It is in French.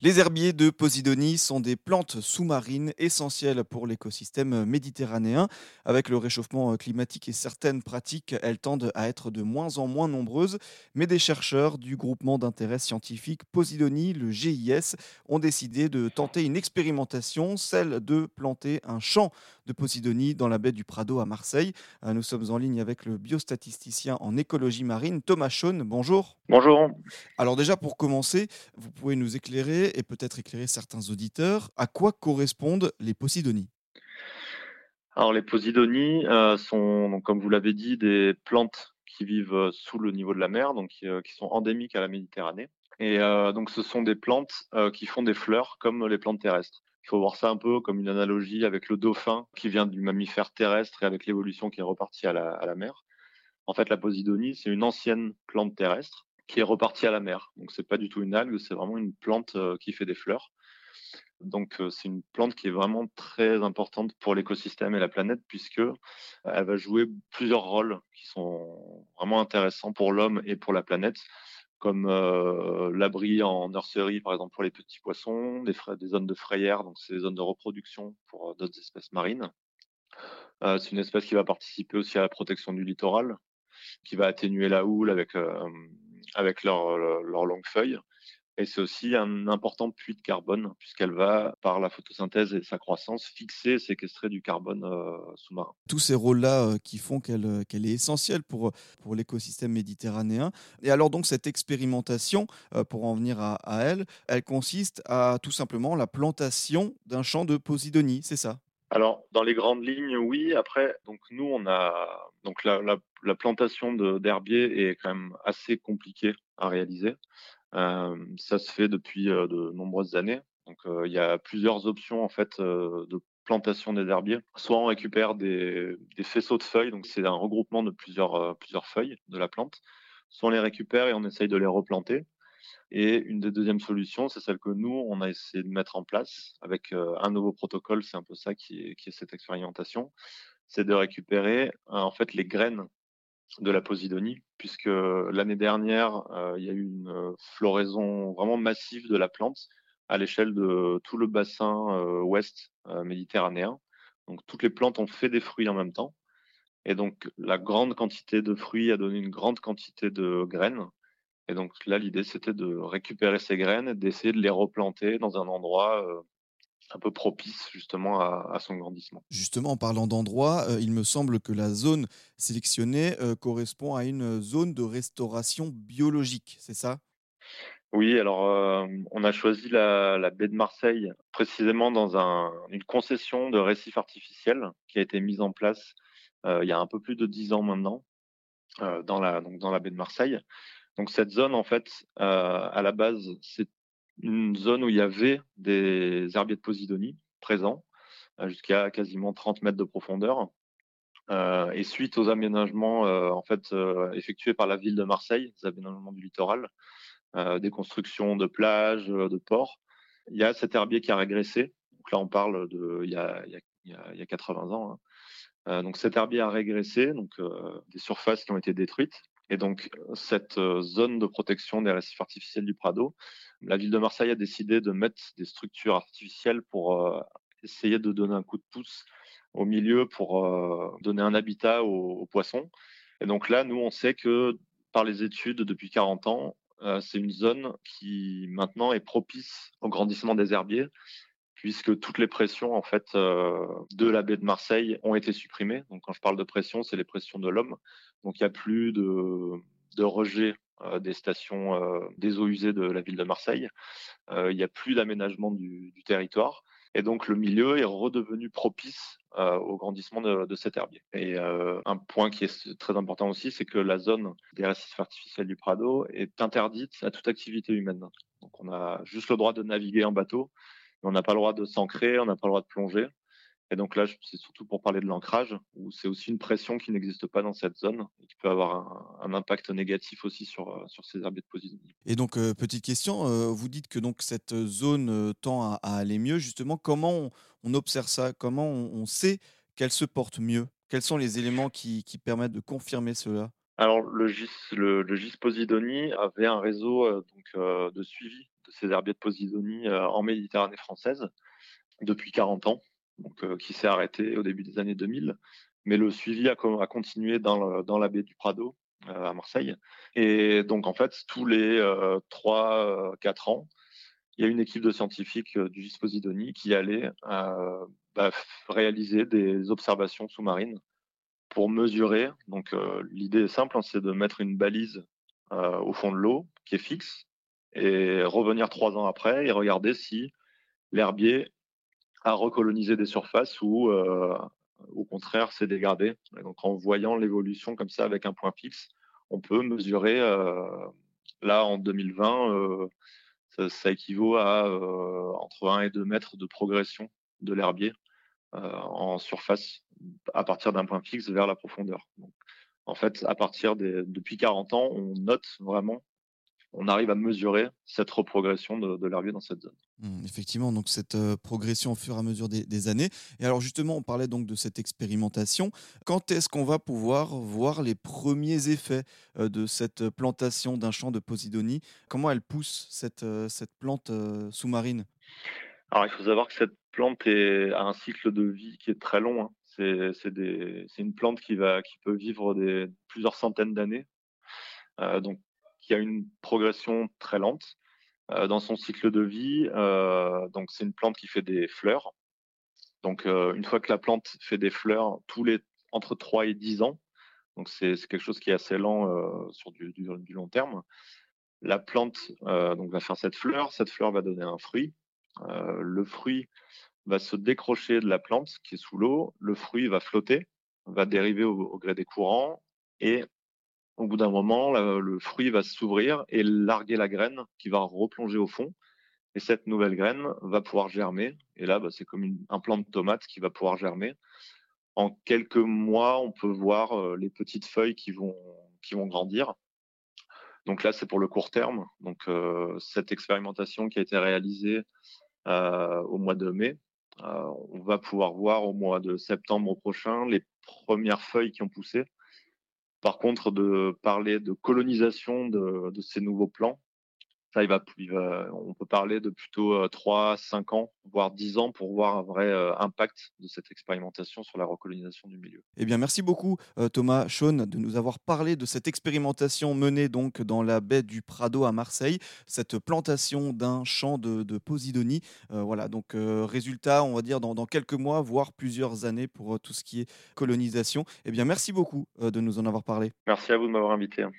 Les herbiers de Posidonie sont des plantes sous-marines essentielles pour l'écosystème méditerranéen. Avec le réchauffement climatique et certaines pratiques, elles tendent à être de moins en moins nombreuses. Mais des chercheurs du groupement d'intérêt scientifique Posidonie, le GIS, ont décidé de tenter une expérimentation, celle de planter un champ de Posidonie dans la baie du Prado à Marseille. Euh, nous sommes en ligne avec le biostatisticien en écologie marine, Thomas Schoen. Bonjour. Bonjour. Alors déjà, pour commencer, vous pouvez nous éclairer et peut-être éclairer certains auditeurs, à quoi correspondent les Posidonies? Alors les Posidonies euh, sont, comme vous l'avez dit, des plantes qui vivent euh, sous le niveau de la mer, donc qui, euh, sont endémiques à la Méditerranée. Et donc ce sont des plantes qui font des fleurs comme les plantes terrestres. Il faut voir ça un peu comme une analogie avec le dauphin qui vient du mammifère terrestre et avec l'évolution qui est repartie à la mer. En fait, la Posidonie, c'est une ancienne plante terrestre qui est reparti à la mer. Donc c'est pas du tout une algue, c'est vraiment une plante euh, qui fait des fleurs. Donc euh, c'est une plante qui est vraiment très importante pour l'écosystème et la planète puisque euh, elle va jouer plusieurs rôles qui sont vraiment intéressants pour l'homme et pour la planète, comme l'abri en nurserie par exemple pour les petits poissons, des zones de frayère, donc c'est des zones de reproduction pour d'autres espèces marines. c'est une espèce qui va participer aussi à la protection du littoral, qui va atténuer la houle avec avec leurs leur longues feuilles. Et c'est aussi un important puits de carbone, puisqu'elle va, par la photosynthèse et sa croissance, fixer et séquestrer du carbone euh, sous-marin. Tous ces rôles-là euh, qui font qu'elle euh, est essentielle pour, pour l'écosystème méditerranéen. Et alors donc cette expérimentation, pour en venir à, à, elle, elle consiste à tout simplement la plantation d'un champ de Posidonie, c'est ça? Alors, dans les grandes lignes, oui. Après, donc nous, on a donc la, la, plantation d'herbier est quand même assez compliquée à réaliser. Euh, ça se fait depuis euh, de nombreuses années. Donc, euh, il y a plusieurs options en fait de plantation des herbiers. Soit on récupère des, faisceaux de feuilles, donc c'est un regroupement de plusieurs feuilles de la plante. Soit on les récupère et on essaye de les replanter. Et une des deuxièmes solutions, c'est celle que nous, on a essayé de mettre en place avec un nouveau protocole. C'est un peu ça qui est, cette expérimentation. C'est de récupérer en fait les graines de la Posidonie, puisque l'année dernière, euh, il y a eu une floraison vraiment massive de la plante à l'échelle de tout le bassin ouest méditerranéen. Donc toutes les plantes ont fait des fruits en même temps. Et donc la grande quantité de fruits a donné une grande quantité de graines et donc là, l'idée, c'était de récupérer ces graines et d'essayer de les replanter dans un endroit euh, un peu propice justement à, son grandissement. Justement, en parlant d'endroit, euh, il me semble que la zone sélectionnée euh, correspond à une zone de restauration biologique, c'est ça? Oui, alors on a choisi la, baie de Marseille précisément dans une concession de récif artificiel qui a été mise en place il y a un peu plus de dix ans maintenant dans, la, donc dans la baie de Marseille. Donc cette zone, en fait, euh, à la base, c'est une zone où il y avait des herbiers de Posidonie présents, euh, jusqu'à quasiment 30 mètres de profondeur. Euh, et suite aux aménagements en fait effectués par la ville de Marseille, les aménagements du littoral, des constructions de plages, de ports, il y a cet herbier qui a régressé. Donc là, on parle de il y a 80 ans. Hein. donc cet herbier a régressé, donc des surfaces qui ont été détruites. Et donc, cette zone de protection des récifs artificiels du Prado, la ville de Marseille a décidé de mettre des structures artificielles pour essayer de donner un coup de pouce au milieu pour donner un habitat aux, poissons. Et donc là, nous, on sait que par les études depuis 40 ans, c'est une zone qui maintenant est propice au grandissement des herbiers puisque toutes les pressions en fait de la baie de Marseille ont été supprimées. Donc quand je parle de pression, c'est les pressions de l'homme. Donc il n'y a plus de, de rejet euh, des stations euh, des eaux usées de la ville de Marseille. Euh, il n'y a plus d'aménagement du, territoire. Et donc le milieu est redevenu propice au grandissement de, de, cet herbier. Et un point qui est très important aussi, c'est que la zone des récifs artificiels du Prado est interdite à toute activité humaine. Donc on a juste le droit de naviguer en bateau, on n'a pas le droit de s'ancrer, on n'a pas le droit de plonger. Et donc là, c'est surtout pour parler de l'ancrage, où c'est aussi une pression qui n'existe pas dans cette zone et qui peut avoir un, impact négatif aussi sur, euh, sur ces herbiers de posidonie. Et donc, euh, petite question, euh, vous dites que donc cette zone tend à, aller mieux. Justement, comment on, observe ça? Comment on, sait qu'elle se porte mieux? Quels sont les éléments qui, qui permettent de confirmer cela? Alors le GIS, le, le GIS Posidonie avait un réseau donc, de suivi ces herbiers de Posidonie en Méditerranée française depuis 40 ans, donc, qui s'est arrêté au début des années 2000. Mais le suivi a, continué dans, la baie du Prado à Marseille. Et donc, en fait, tous les 3-4 ans, il y a une équipe de scientifiques du GIS Posidonie qui allait bah, réaliser des observations sous-marines pour mesurer. Donc, l'idée est simple, hein, c'est de mettre une balise au fond de l'eau qui est fixe et revenir trois ans après et regarder si l'herbier a recolonisé des surfaces ou au contraire s'est dégradé. donc en voyant l'évolution comme ça avec un point fixe, on peut mesurer là en 2020 ça, équivaut à entre 1 et 2 mètres de progression de l'herbier en surface à partir d'un point fixe vers la profondeur. en fait, à partir des, depuis 40 ans, on note vraiment on arrive à mesurer cette reprogression de, l'herbier dans cette zone. Mmh, effectivement, donc cette euh, progression au fur et à mesure des, années. Et alors justement, on parlait donc de cette expérimentation. Quand est-ce qu'on va pouvoir voir les premiers effets euh, de cette plantation d'un champ de Posidonie? Comment elle pousse cette, euh, cette plante sous-marine? Alors il faut savoir que cette plante est, a un cycle de vie qui est très long. Hein. C'est une plante qui, va, qui peut vivre des, plusieurs centaines d'années. donc qui a une progression très lente euh, dans son cycle de vie. Euh, donc, c'est une plante qui fait des fleurs. Donc, euh, une fois que la plante fait des fleurs, tous les entre 3 et 10 ans, donc c'est quelque chose qui est assez lent sur du, long terme. La plante donc va faire cette fleur, cette fleur va donner un fruit. le fruit va se décrocher de la plante qui est sous l'eau. Le fruit va flotter, va dériver au, gré des courants et au bout d'un moment, le fruit va s'ouvrir et larguer la graine qui va replonger au fond. Et cette nouvelle graine va pouvoir germer. Et là, bah, c'est comme un plant de tomate qui va pouvoir germer. En quelques mois, on peut voir euh, les petites feuilles qui vont, qui vont grandir. Donc là, c'est pour le court terme. Donc euh, cette expérimentation qui a été réalisée euh, au mois de mai, on va pouvoir voir au mois de septembre prochain les premières feuilles qui ont poussé. Par contre, de parler de colonisation de, ces nouveaux plans, ça, il va, on peut parler de plutôt 3, euh, 5 ans, voire 10 ans pour voir un vrai euh, impact de cette expérimentation sur la recolonisation du milieu. Eh bien, merci beaucoup euh, Thomas Sean de nous avoir parlé de cette expérimentation menée donc dans la baie du Prado à Marseille, cette plantation d'un champ de, Posidonie. voilà, donc résultat, on va dire dans, dans, quelques mois, voire plusieurs années pour tout ce qui est colonisation. Eh bien, merci beaucoup de nous en avoir parlé. Merci à vous de m'avoir invité. Hein.